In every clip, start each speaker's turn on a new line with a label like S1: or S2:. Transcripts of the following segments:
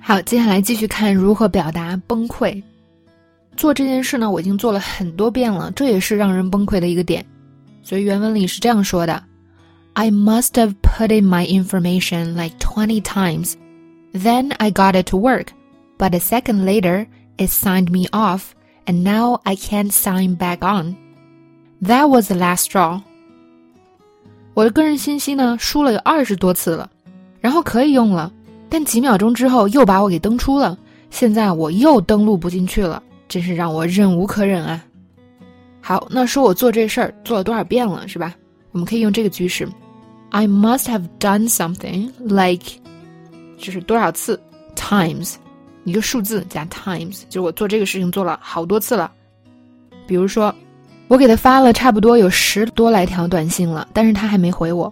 S1: 好，接下来继续看如何表达崩溃。做这件事呢，我已经做了很多遍了，这也是让人崩溃的一个点。所以原文里是这样说的：“I must have put in my information like twenty times, then I got it to work, but a second later it signed me off, and now I can't sign back on. That was the last straw.” 我的个人信息呢，输了有二十多次了，然后可以用了。 但几秒钟之后又把我给登出了，现在我又登录不进去了，真是让我忍无可忍啊！好，那说我做这事儿做了多少遍了，是吧？我们可以用这个句式：I must have done something like，就是多少次？times，一个数字加 times，就是我做这个事情做了好多次了。比如说，我给他发了差不多有十多来条短信了，但是他还没回我。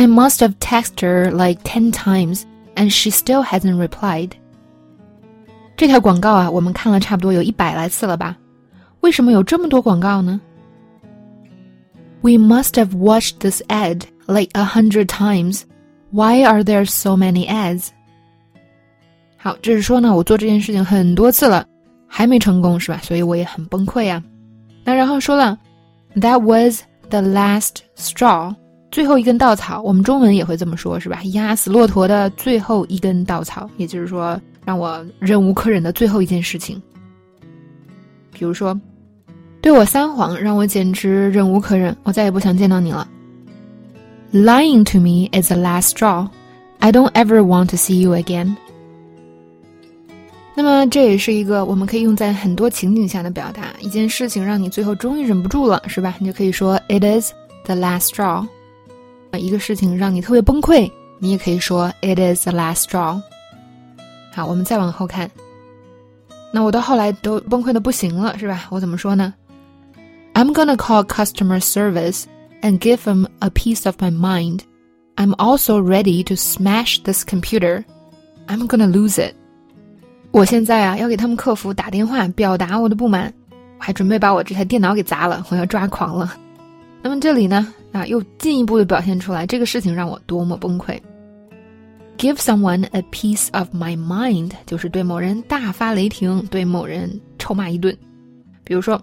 S1: I must have texted her like ten times, and she still hasn't replied. 这条广告啊，我们看了差不多有一百来次了吧？为什么有这么多广告呢？We must have watched this ad like a hundred times. Why are there so many ads? 好，这是说呢，我做这件事情很多次了，还没成功，是吧？所以我也很崩溃啊。那然后说了，That was the last straw. 最后一根稻草，我们中文也会这么说，是吧？压死骆驼的最后一根稻草，也就是说，让我忍无可忍的最后一件事情。比如说，对我撒谎，让我简直忍无可忍，我再也不想见到你了。Lying to me is the last straw. I don't ever want to see you again. 那么，这也是一个我们可以用在很多情景下的表达。一件事情让你最后终于忍不住了，是吧？你就可以说 It is the last straw. 一个事情让你特别崩溃，你也可以说 "It is the last straw"。好，我们再往后看。那我到后来都崩溃的不行了，是吧？我怎么说呢？I'm gonna call customer service and give them a piece of my mind. I'm also ready to smash this computer. I'm gonna lose it. 我现在啊，要给他们客服打电话，表达我的不满。我还准备把我这台电脑给砸了，我要抓狂了。 那么这里呢？啊，又进一步的表现出来这个事情让我多么崩溃。Give someone a piece of my mind，就是对某人大发雷霆，对某人臭骂一顿。比如说，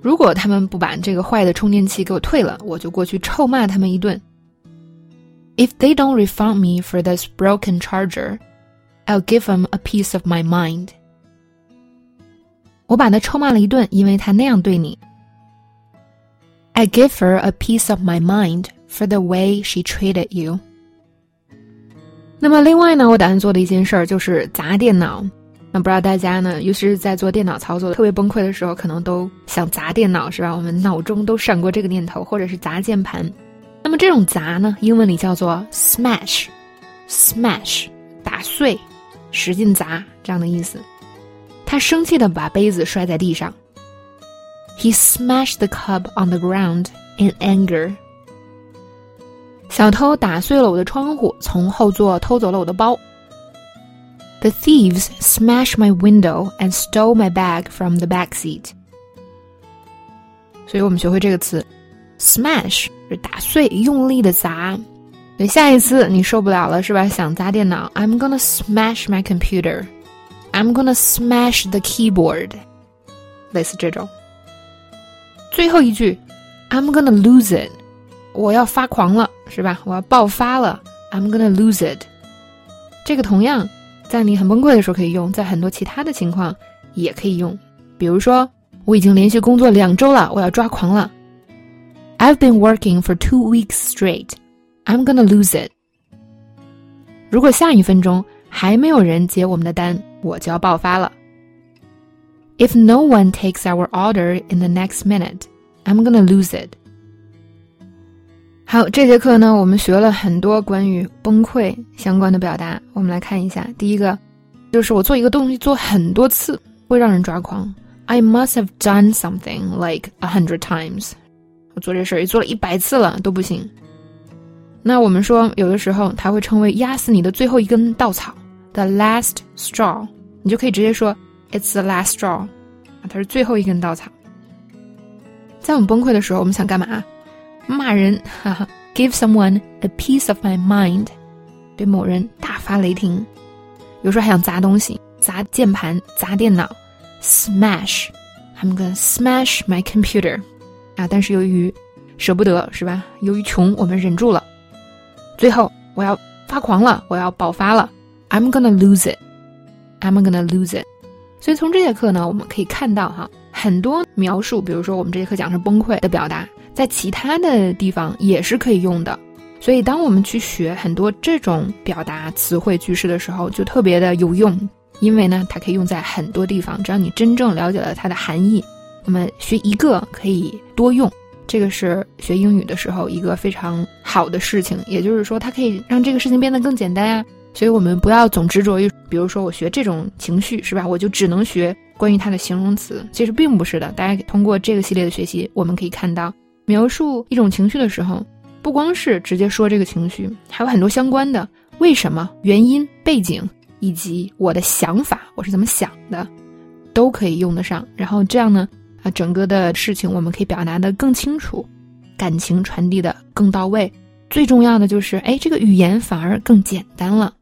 S1: 如果他们不把这个坏的充电器给我退了，我就过去臭骂他们一顿。If they don't refund me for this broken charger, I'll give them a piece of my mind。我把他臭骂了一顿，因为他那样对你。I give her a piece of my mind for the way she treated you。那么另外呢，我打算做的一件事儿就是砸电脑。那不知道大家呢，尤其是在做电脑操作特别崩溃的时候，可能都想砸电脑，是吧？我们脑中都闪过这个念头，或者是砸键盘。那么这种砸呢，英文里叫做 smash，smash，打碎，使劲砸这样的意思。他生气的把杯子摔在地上。He smashed the cup on the ground in anger. 小偷打碎了我的窗户，从后座偷走了我的包。The thieves smashed my window and stole my bag from the back seat. 所以我们学会这个词，smash 是打碎，用力的砸。对，下一次你受不了了是吧？想砸电脑，I'm gonna smash my computer. I'm gonna smash the keyboard. 类似这种。 最后一句，I'm gonna lose it，我要发狂了，是吧？我要爆发了，I'm gonna lose it。这个同样在你很崩溃的时候可以用，在很多其他的情况也可以用。比如说，我已经连续工作两周了，我要抓狂了。I've been working for two weeks straight. I'm gonna lose it. 如果下一分钟还没有人接我们的单，我就要爆发了。If no one takes our order in the next minute, I'm gonna lose it. 好，这节课呢，我们学了很多关于崩溃相关的表达。我们来看一下，第一个就是我做一个东西做很多次会让人抓狂。I must have done something like a hundred times。我做这事儿也做了一百次了都不行。那我们说，有的时候它会成为压死你的最后一根稻草，the last straw。你就可以直接说。It's the last straw，啊，它是最后一根稻草。在我们崩溃的时候，我们想干嘛？骂人，哈哈，give someone a piece of my mind，对某人大发雷霆。有时候还想砸东西，砸键盘，砸电脑，smash，I'm gonna smash my computer，啊，但是由于舍不得是吧？由于穷，我们忍住了。最后我要发狂了，我要爆发了，I'm gonna lose it，I'm gonna lose it。所以从这节课呢，我们可以看到哈，很多描述，比如说我们这节课讲是崩溃的表达，在其他的地方也是可以用的。所以当我们去学很多这种表达词汇句式的时候，就特别的有用，因为呢，它可以用在很多地方。只要你真正了解了它的含义，那么学一个可以多用。这个是学英语的时候一个非常好的事情，也就是说，它可以让这个事情变得更简单啊。所以我们不要总执着于，比如说我学这种情绪是吧？我就只能学关于它的形容词。其实并不是的。大家通过这个系列的学习，我们可以看到，描述一种情绪的时候，不光是直接说这个情绪，还有很多相关的为什么、原因、背景以及我的想法，我是怎么想的，都可以用得上。然后这样呢，啊，整个的事情我们可以表达的更清楚，感情传递的更到位。最重要的就是，哎，这个语言反而更简单了。